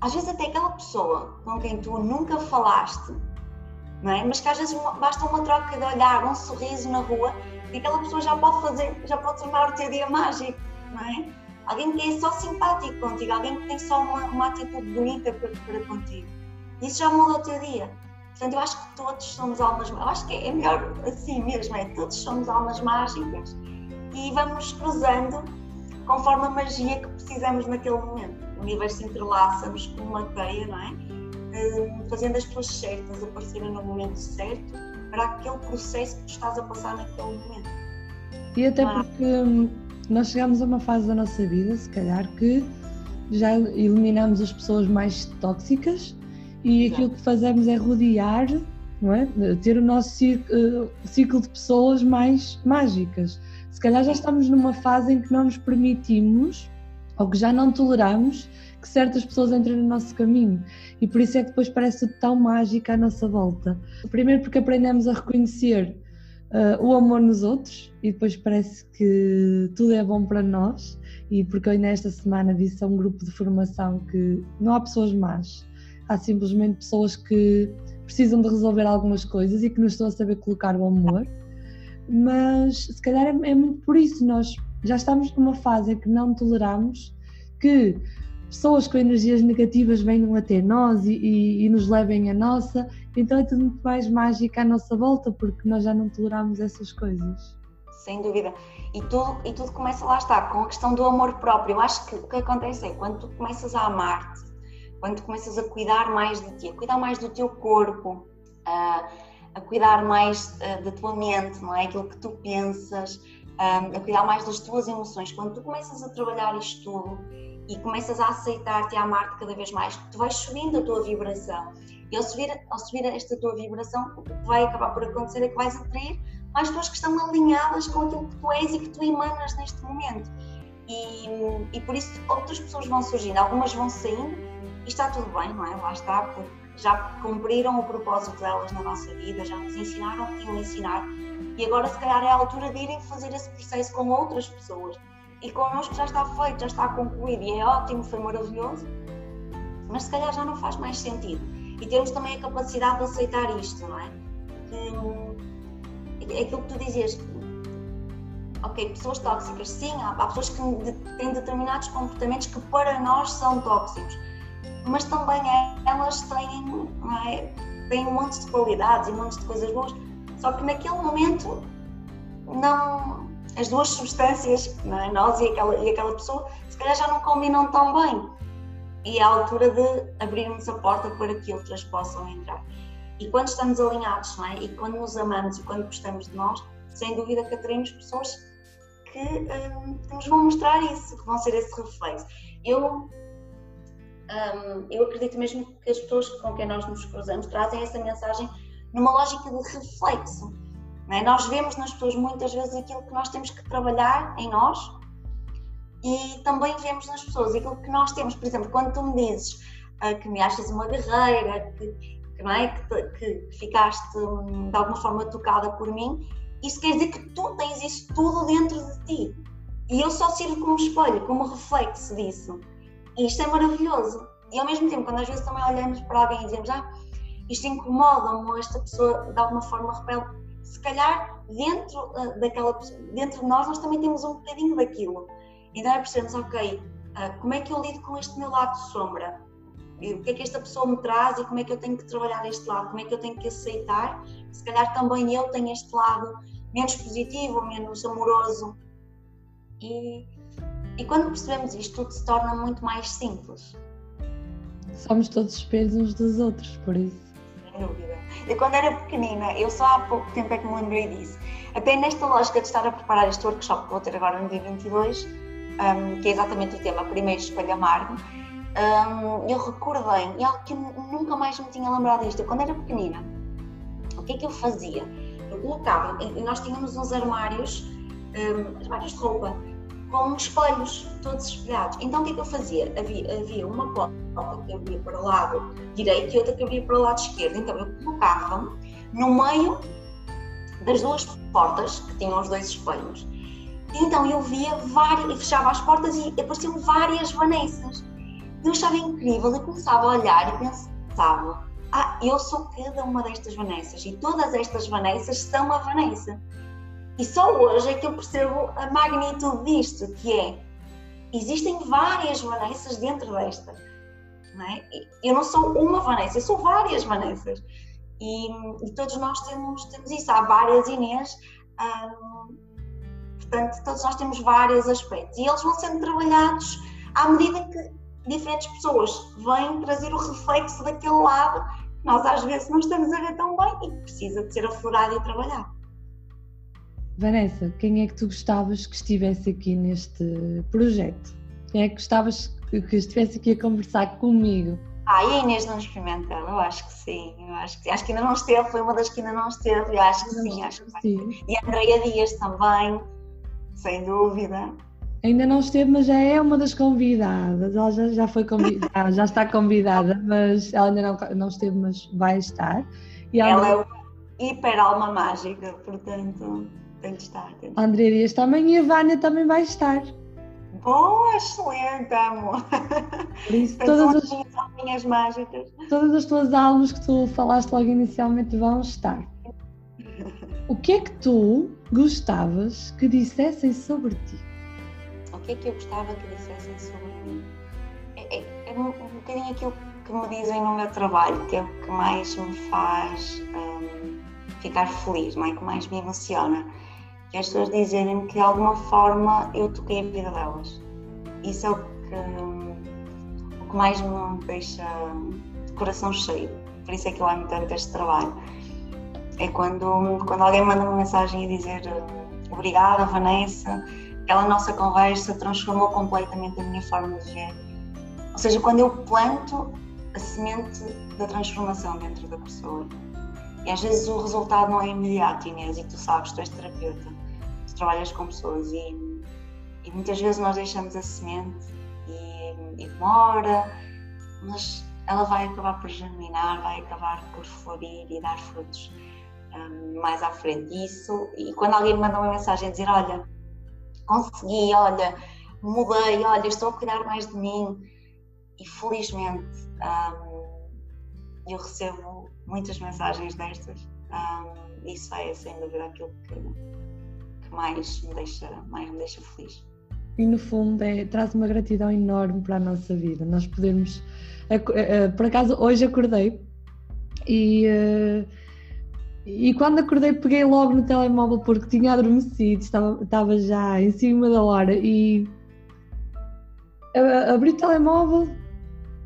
às vezes até aquela pessoa com quem tu nunca falaste, não é? mas que às vezes basta uma troca de olhar, um sorriso na rua E aquela pessoa já pode fazer, já pode tornar o teu dia mágico, não é? Alguém que é só simpático contigo, alguém que tem só uma, uma atitude bonita para, para contigo. Isso já muda o teu dia. Portanto, eu acho que todos somos almas, eu acho que é melhor assim mesmo, é todos somos almas mágicas e vamos cruzando conforme a magia que precisamos naquele momento. O universo entrelaça-nos como uma teia, não é? Hum, fazendo as pessoas certas aparecerem no momento certo para aquele processo que tu estás a passar naquele momento. E até ah. porque hum, nós chegamos a uma fase da nossa vida, se calhar, que já eliminamos as pessoas mais tóxicas e aquilo que fazemos é rodear, não é? Ter o nosso eh, ciclo de pessoas mais mágicas. Se calhar já estamos numa fase em que não nos permitimos ou que já não toleramos que certas pessoas entrem no nosso caminho e por isso é que depois parece tão mágico à nossa volta. Primeiro porque aprendemos a reconhecer uh, o amor nos outros e depois parece que tudo é bom para nós e porque eu nesta semana disse a um grupo de formação que não há pessoas más, há simplesmente pessoas que precisam de resolver algumas coisas e que não estão a saber colocar o amor. Mas se calhar é, é muito por isso, nós já estamos numa fase em que não toleramos que pessoas com energias negativas venham até nós e, e, e, nos levem a nossa, então é tudo muito mais mágico à nossa volta porque nós já não toleramos essas coisas. Sem dúvida. E tudo, e tudo começa lá está, com a questão do amor próprio. Eu acho que o que acontece é quando tu começas a amar-te, quando começas a cuidar mais de ti, a cuidar mais do teu corpo, a, a cuidar mais da tua mente, não é? Aquilo que tu pensas, a cuidar mais das tuas emoções. Quando tu começas a trabalhar isto tudo e começas a aceitar-te e a amar-te cada vez mais, tu vais subindo a tua vibração. E ao subir, ao subir esta tua vibração, o que vai acabar por acontecer é que vais atrair mais pessoas que estão alinhadas com aquilo que tu és e que tu emanas neste momento. E, e por isso outras pessoas vão surgindo, algumas vão saindo e está tudo bem, não é? Lá está, porque já cumpriram o propósito delas na nossa vida, já nos ensinaram o que tinham ensinar e agora se calhar é a altura de irem fazer esse processo com outras pessoas. E connosco já está feito, já está concluído e é ótimo, foi maravilhoso, mas se calhar já não faz mais sentido. E temos também a capacidade de aceitar isto, não é? Que, é aquilo que tu dizias, ok, pessoas tóxicas, sim, há, há pessoas que têm determinados comportamentos que para nós são tóxicos mas também elas têm, é? têm um monte de qualidades e um monte de coisas boas, só que naquele momento não as duas substâncias, é? nós e aquela, e aquela pessoa, se calhar já não combinam tão bem. E é a altura de abrirmos a porta para que outras possam entrar. E quando estamos alinhados, é? e quando nos amamos e quando gostamos de nós, sem dúvida que atraímos pessoas que, hum, que nos vão mostrar isso, que vão ser esse reflexo. Eu um, eu acredito mesmo que as pessoas com quem nós nos cruzamos trazem essa mensagem numa lógica de reflexo. É? Nós vemos nas pessoas muitas vezes aquilo que nós temos que trabalhar em nós e também vemos nas pessoas aquilo que nós temos. Por exemplo, quando tu me dizes uh, que me achas uma guerreira, que, que, não é? que, que ficaste um, de alguma forma tocada por mim, isso quer dizer que tu tens isso tudo dentro de ti. E eu só sirvo como espelho, como reflexo disso. E isto é maravilhoso. E ao mesmo tempo, quando às vezes também olhamos para alguém e dizemos, ah, isto incomoda-me, ou esta pessoa de alguma forma repele, se calhar dentro uh, daquela dentro de nós, nós também temos um bocadinho daquilo. Então é percebermos, ok, uh, como é que eu lido com este meu lado de sombra? O que é que esta pessoa me traz e como é que eu tenho que trabalhar este lado? Como é que eu tenho que aceitar? Se calhar também eu tenho este lado menos positivo, menos amoroso. E e quando percebemos isto, tudo se torna muito mais simples. Somos todos espelhos uns dos outros, por isso. Sem dúvida. Eu quando era pequenina, eu só há pouco tempo é que me lembrei disso. Até nesta lógica de estar a preparar este workshop que vou ter agora no dia 22, um, que é exatamente o tema Primeiro Espelho Amargo, um, eu recordei, e algo que eu nunca mais me tinha lembrado disto, eu quando era pequenina, o que é que eu fazia? Eu colocava, e nós tínhamos uns armários, um, armários de roupa, com espelhos todos espelhados. Então o que é que eu fazia? Havia, havia uma porta que abria para o lado direito e outra que abria para o lado esquerdo. Então eu colocava-me no meio das duas portas que tinham os dois espelhos. Então eu via várias, e fechava as portas e apareciam várias Vanessas. Eu achava incrível e começava a olhar e pensava: ah, eu sou cada uma destas Vanessas e todas estas Vanessas são a Vanessa. E só hoje é que eu percebo a magnitude disto, que é, existem várias Vanessas dentro desta. Não é? Eu não sou uma Vanessa, eu sou várias Vanessas. E, e todos nós temos, temos isso. Há várias Inês, hum, portanto, todos nós temos vários aspectos. E eles vão sendo trabalhados à medida que diferentes pessoas vêm trazer o reflexo daquele lado que nós às vezes não estamos a ver tão bem e que precisa de ser aflorado e trabalhado. Vanessa, quem é que tu gostavas que estivesse aqui neste projeto? Quem é que gostavas que estivesse aqui a conversar comigo? Ah, e a Inês não experimentou? Eu acho que sim, eu acho que, acho que ainda não esteve, foi uma das que ainda não esteve, eu acho que sim, acho que sim. E a Andreia Dias também, sem dúvida. Ainda não esteve, mas já é uma das convidadas. Ela já, já foi convidada, [LAUGHS] já está convidada, mas ela ainda não, não esteve, mas vai estar. E ela, ela é uma hiper alma mágica, portanto tem de estar. Tem A André Dias também e a Vânia também vai estar. Boa, excelente, amor. Por isso, todas as, alminhas mágicas. todas as tuas almas que tu falaste logo inicialmente vão estar. O que é que tu gostavas que dissessem sobre ti? O que é que eu gostava que dissessem sobre mim? É, é, é um, um bocadinho aquilo que me dizem no meu trabalho, que é o que mais me faz um, ficar feliz, não é? que mais me emociona que as pessoas dizerem que de alguma forma eu toquei a vida delas. Isso é o que, o que mais me deixa de coração cheio. Por isso é que eu amo tanto este trabalho. É quando, quando alguém manda uma mensagem a dizer obrigada, Vanessa, aquela nossa conversa transformou completamente a minha forma de ver. Ou seja, quando eu planto a semente da transformação dentro da pessoa. E às vezes o resultado não é imediato, Inês, e tu sabes, tu és terapeuta trabalhas com pessoas e, e muitas vezes nós deixamos a semente e, e demora, mas ela vai acabar por germinar, vai acabar por florir e dar frutos um, mais à frente. Isso, e quando alguém me manda uma mensagem dizer: Olha, consegui, olha, mudei, olha, estou a cuidar mais de mim, e felizmente um, eu recebo muitas mensagens destas. Um, isso é sem dúvida aquilo que mais me deixa, mais me deixa feliz. E no fundo é, traz uma gratidão enorme para a nossa vida. Nós podermos. Por acaso hoje acordei e, eh, e quando acordei peguei logo no telemóvel porque tinha adormecido, estava, estava já em cima da hora e abri o telemóvel,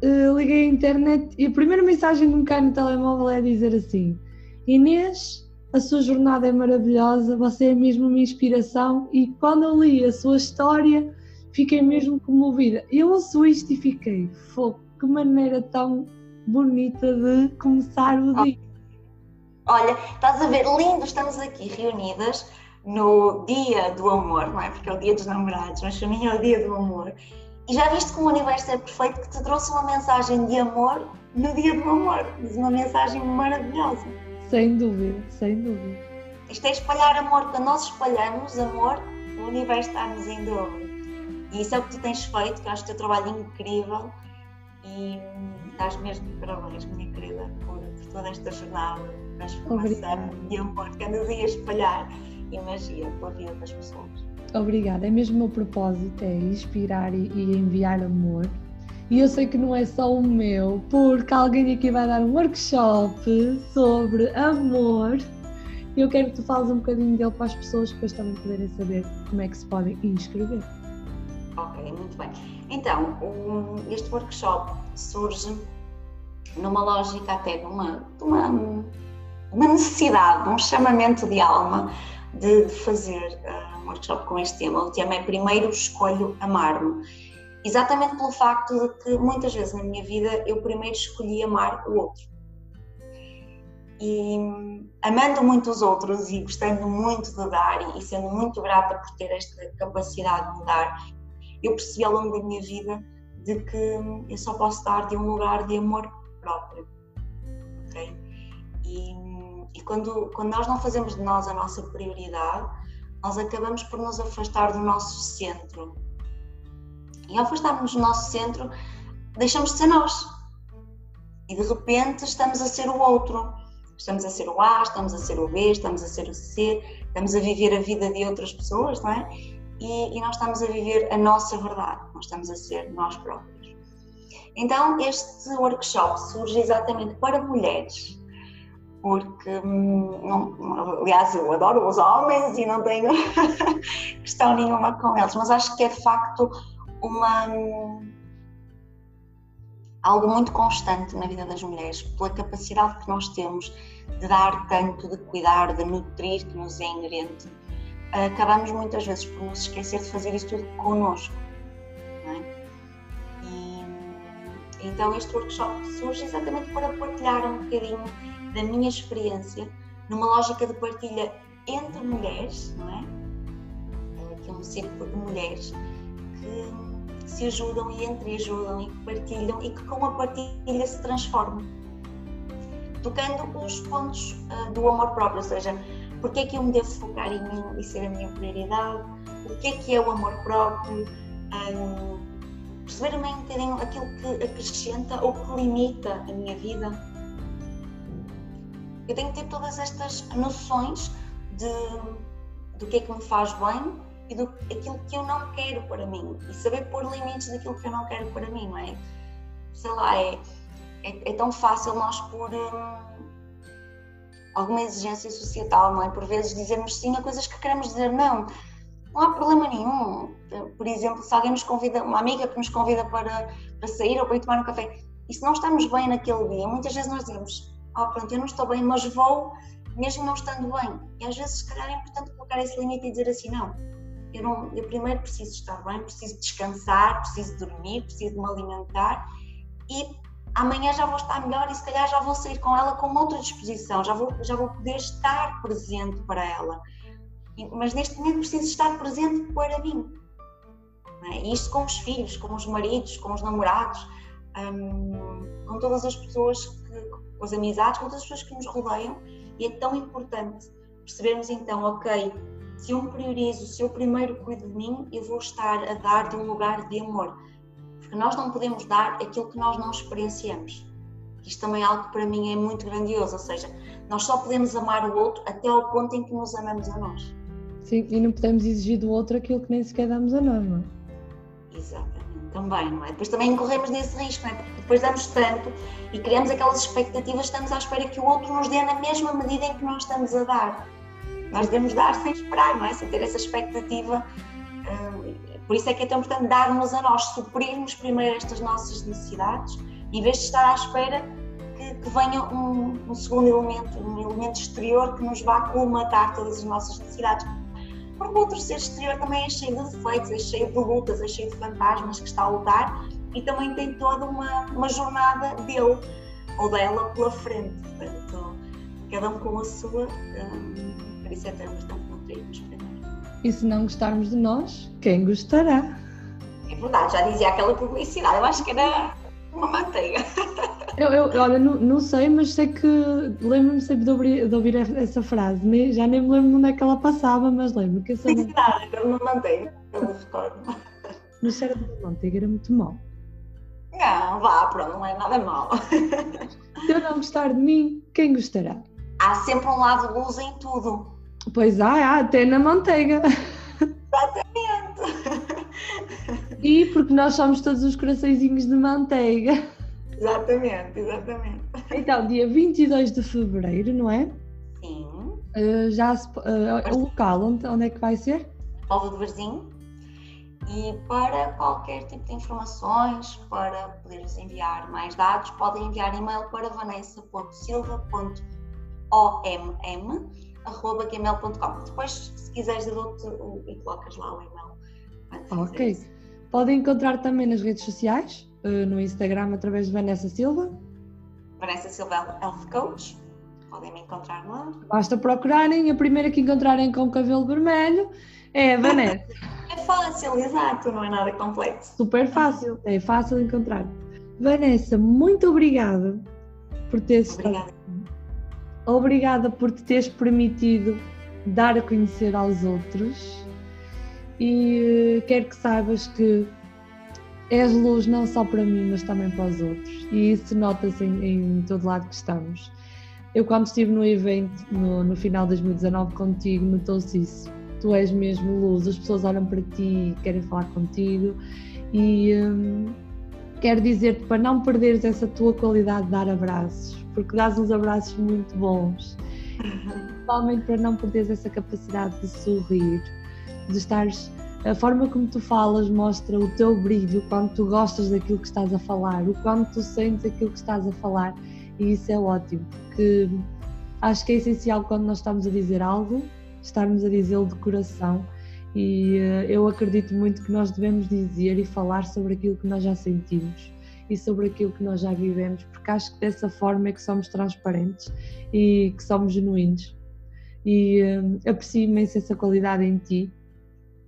eh, liguei a internet e a primeira mensagem que me cai no telemóvel é dizer assim: Inês, a sua jornada é maravilhosa, você é mesmo uma inspiração e quando eu li a sua história fiquei mesmo comovida. Eu ouço isto e fiquei, fogo, que maneira tão bonita de começar o dia. Olha, estás a ver, lindo, estamos aqui reunidas no dia do amor, não é? Porque é o dia dos namorados, mas para mim é o dia do amor. E já viste como o universo é perfeito que te trouxe uma mensagem de amor no dia do amor, mas uma mensagem maravilhosa. Sem dúvida, sem dúvida. Isto é espalhar amor. Quando nós espalhamos amor, o universo está-nos em dobro. E isso é o que tu tens feito, que eu acho o teu trabalho incrível e estás mesmo de parabéns, minha querida, por, por toda esta jornada de transformação e amor que andas a espalhar e magia pela vida das pessoas. Obrigada, é mesmo o meu propósito, é inspirar e, e enviar amor e eu sei que não é só o meu, porque alguém aqui vai dar um workshop sobre amor. E eu quero que tu fales um bocadinho dele para as pessoas depois também poderem saber como é que se podem inscrever. Ok, muito bem. Então, este workshop surge numa lógica até de uma, de uma, uma necessidade, um chamamento de alma de, de fazer uh, um workshop com este tema. O tema é Primeiro Escolho Amar-me exatamente pelo facto de que muitas vezes na minha vida eu primeiro escolhi amar o outro. E amando muito os outros e gostando muito de dar e sendo muito grata por ter esta capacidade de dar, eu percebi ao longo da minha vida de que eu só posso dar de um lugar de amor próprio. Okay? E, e quando, quando nós não fazemos de nós a nossa prioridade, nós acabamos por nos afastar do nosso centro, e ao afastarmos do nosso centro, deixamos de ser nós. E de repente estamos a ser o outro. Estamos a ser o A, estamos a ser o B, estamos a ser o C, estamos a viver a vida de outras pessoas, não é? E, e nós estamos a viver a nossa verdade, nós estamos a ser nós próprios. Então, este workshop surge exatamente para mulheres, porque, hum, não, aliás, eu adoro os homens e não tenho [LAUGHS] questão nenhuma com eles, mas acho que é de facto uma algo muito constante na vida das mulheres, pela capacidade que nós temos de dar tanto, de cuidar, de nutrir, que nos é inerente. Acabamos muitas vezes por nos esquecer de fazer isso tudo connosco. É? E, então, este workshop surge exatamente para partilhar um bocadinho da minha experiência, numa lógica de partilha entre mulheres, não é? Que é um círculo de mulheres que se ajudam e entreajudam e que partilham e que com a partilha se transformam. Tocando os pontos uh, do amor próprio, ou seja, porque é que eu me devo focar em mim e ser a minha prioridade, o que é que é o amor próprio, um, perceber um bocadinho aquilo que acrescenta ou que limita a minha vida. Eu tenho que ter todas estas noções de, do que é que me faz bem do aquilo que eu não quero para mim e saber pôr limites daquilo que eu não quero para mim, não é? Sei lá, é, é, é tão fácil nós por hum, alguma exigência societal, não é? Por vezes dizermos sim a coisas que queremos dizer não. Não há problema nenhum. Por exemplo, se alguém nos convida, uma amiga que nos convida para, para sair ou para ir tomar um café, e se não estamos bem naquele dia, muitas vezes nós dizemos oh, pronto, eu não estou bem, mas vou mesmo não estando bem. E às vezes, se calhar, é importante colocar esse limite e dizer assim: não, eu, não, eu primeiro preciso estar bem, preciso descansar, preciso dormir, preciso me alimentar e amanhã já vou estar melhor e se calhar já vou sair com ela com outra disposição, já vou, já vou poder estar presente para ela. Mas neste momento preciso estar presente para mim. É? Isto com os filhos, com os maridos, com os namorados, hum, com todas as pessoas que, com as amizades, com todas as pessoas que nos rodeiam, e é tão importante percebermos então, ok, se eu me priorizo, se eu primeiro cuido de mim, eu vou estar a dar de um lugar de amor. Porque nós não podemos dar aquilo que nós não experienciamos. Isto também é algo que para mim é muito grandioso, ou seja, nós só podemos amar o outro até ao ponto em que nos amamos a nós. Sim, e não podemos exigir do outro aquilo que nem sequer damos a nós, não é? Exatamente também, não é? Depois também incorremos nesse risco, não é? Porque depois damos tanto e criamos aquelas expectativas, estamos à espera que o outro nos dê na mesma medida em que nós estamos a dar. Nós devemos dar sem esperar, não é? Sem ter essa expectativa. Hum, por isso é que é tão importante darmos a nós, suprirmos primeiro estas nossas necessidades, em vez de estar à espera que, que venha um, um segundo elemento, um elemento exterior que nos vá colmatar todas as nossas necessidades porque o outro ser exterior também é cheio de defeitos, é cheio de lutas, é cheio de fantasmas que está a lutar e também tem toda uma, uma jornada dele ou dela pela frente. Portanto, cada um com a sua, um, por isso é tão nutrirmos primeiro. E se não gostarmos de nós, quem gostará? É verdade, já dizia aquela publicidade, eu acho que era uma manteiga. [LAUGHS] Eu, eu, olha, não, não sei, mas sei que lembro-me sempre de ouvir, de ouvir, essa frase. Já nem me lembro onde é que ela passava, mas lembro que essa. Publicidade, era uma manteiga, eu me recordo. [LAUGHS] Mas era de manteiga, era muito mau. Não, vá, pronto, não é nada mau. [LAUGHS] Se eu não gostar de mim, quem gostará? Há sempre um lado luz em tudo. Pois há, há até na manteiga. Exatamente. E porque nós somos todos os coraçõezinhos de manteiga. Exatamente, exatamente. Então, dia 22 de fevereiro, não é? Sim. Uh, já se, uh, o local, onde, onde é que vai ser? Alva de Varzim. E para qualquer tipo de informações, para poderes enviar mais dados, podem enviar e-mail para vanessa.silva.omm.gmail.com. Depois, se quiseres, eu dou-te e colocas lá o e-mail. Ok. Podem encontrar também nas redes sociais, eh, no Instagram através de Vanessa Silva. Vanessa Silva Health Coach. Podem me encontrar lá. Basta procurarem, a primeira que encontrarem com cabelo vermelho é a Vanessa. [LAUGHS] é fácil, exato, não é nada complexo. Super fácil, é fácil encontrar. Vanessa, muito obrigada por teres Obrigada. Obrigada por te teres permitido dar a conhecer aos outros e eh, quero que saibas que és luz não só para mim, mas também para os outros. E isso nota-se em, em todo lado que estamos. eu quando estive no evento, no, no final de 2019 contigo, notou-se isso. Tu és mesmo luz, as pessoas olham para ti, querem falar contigo e hum, quero dizer-te para não perderes essa tua qualidade de dar abraços, porque dás uns abraços muito bons. Principalmente para não perderes essa capacidade de sorrir, de estares a forma como tu falas mostra o teu brilho quando tu gostas daquilo que estás a falar, o quanto tu sentes aquilo que estás a falar e isso é ótimo, porque acho que é essencial quando nós estamos a dizer algo, estarmos a dizê-lo de coração e uh, eu acredito muito que nós devemos dizer e falar sobre aquilo que nós já sentimos e sobre aquilo que nós já vivemos, porque acho que dessa forma é que somos transparentes e que somos genuínos. E uh, aprecio imenso essa qualidade em ti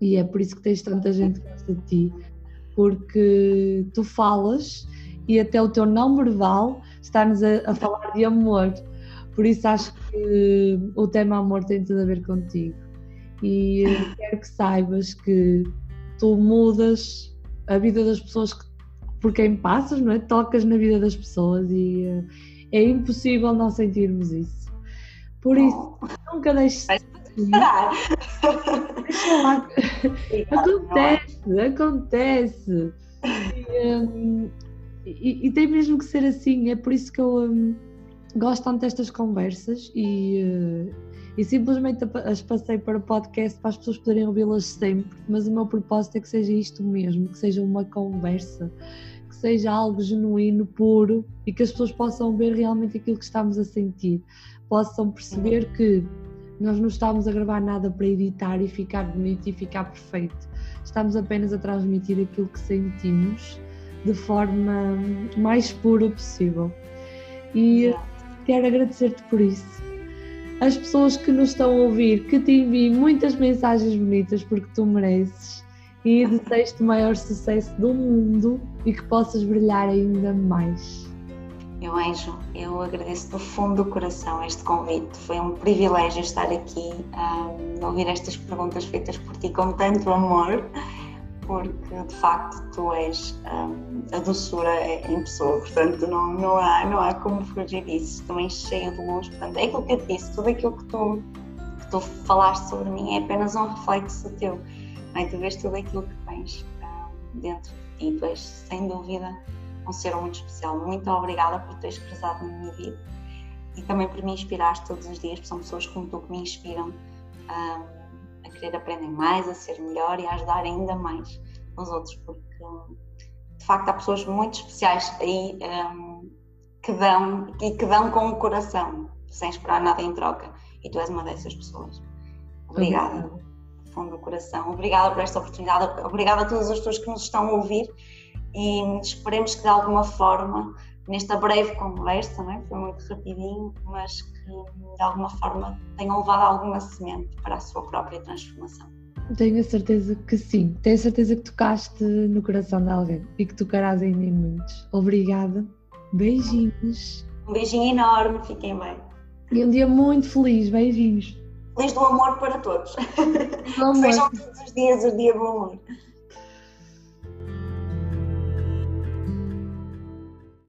e é por isso que tens tanta gente que gosta de ti, porque tu falas e até o teu não verbal está-nos a, a, falar de amor. Por isso acho que o tema amor tem tudo a ver contigo. E quero que saibas que tu mudas a vida das pessoas que, por quem passas, não é? Tocas na vida das pessoas e uh, é impossível não sentirmos isso. Por isso, nunca deixes [LAUGHS] acontece, acontece. E, um, e, e, tem mesmo que ser assim, é por isso que eu um, gosto tanto destas conversas e, uh, e simplesmente as passei para o podcast para as pessoas poderem ouvi-las sempre, mas o meu propósito é que seja isto mesmo, que seja uma conversa, que seja algo genuíno, puro e que as pessoas possam ver realmente aquilo que estamos a sentir, possam perceber que nós não estamos a gravar nada para editar e ficar bonito e ficar perfeito. Estamos apenas a transmitir aquilo que sentimos de forma mais pura possível. E quero agradecer-te por isso. As pessoas que nos estão a ouvir, que te enviem muitas mensagens bonitas porque tu mereces e desejo-te o maior sucesso do mundo e que possas brilhar ainda mais. Meu anjo, eu agradeço do fundo do coração este convite. Foi um privilégio estar aqui um, a ouvir estas perguntas feitas por ti com tanto amor, porque de facto tu és um, a doçura em pessoa, portanto não, não, há, não há como fugir disso. Também cheio de luz, portanto é aquilo que eu te disse, tudo aquilo que tu, que tu falaste sobre mim é apenas um reflexo teu. Não Tu vês tudo aquilo que tens um, dentro de ti, tu és sem dúvida um ser muito especial. Muito obrigada por teres cruzado na minha vida e também por me inspirar todos os dias, porque são pessoas como tu que me inspiram um, a querer aprender mais, a ser melhor e a ajudar ainda mais os outros, porque de facto há pessoas muito especiais aí um, que dão e que dão com o coração, sem esperar nada em troca, e tu és uma dessas pessoas. Obrigada. Fundo do coração. Obrigada por esta oportunidade. Obrigada a todas as pessoas que nos estão a ouvir e esperemos que de alguma forma, nesta breve conversa, não é? foi muito rapidinho, mas que de alguma forma tenham levado alguma semente para a sua própria transformação. Tenho a certeza que sim, tenho a certeza que tocaste no coração de alguém e que tocarás ainda em muitos. Obrigada, beijinhos. Um beijinho enorme, fiquem bem. E um dia muito feliz, beijinhos. Feliz do amor para todos. Amor. [LAUGHS] Sejam todos os dias o dia do amor.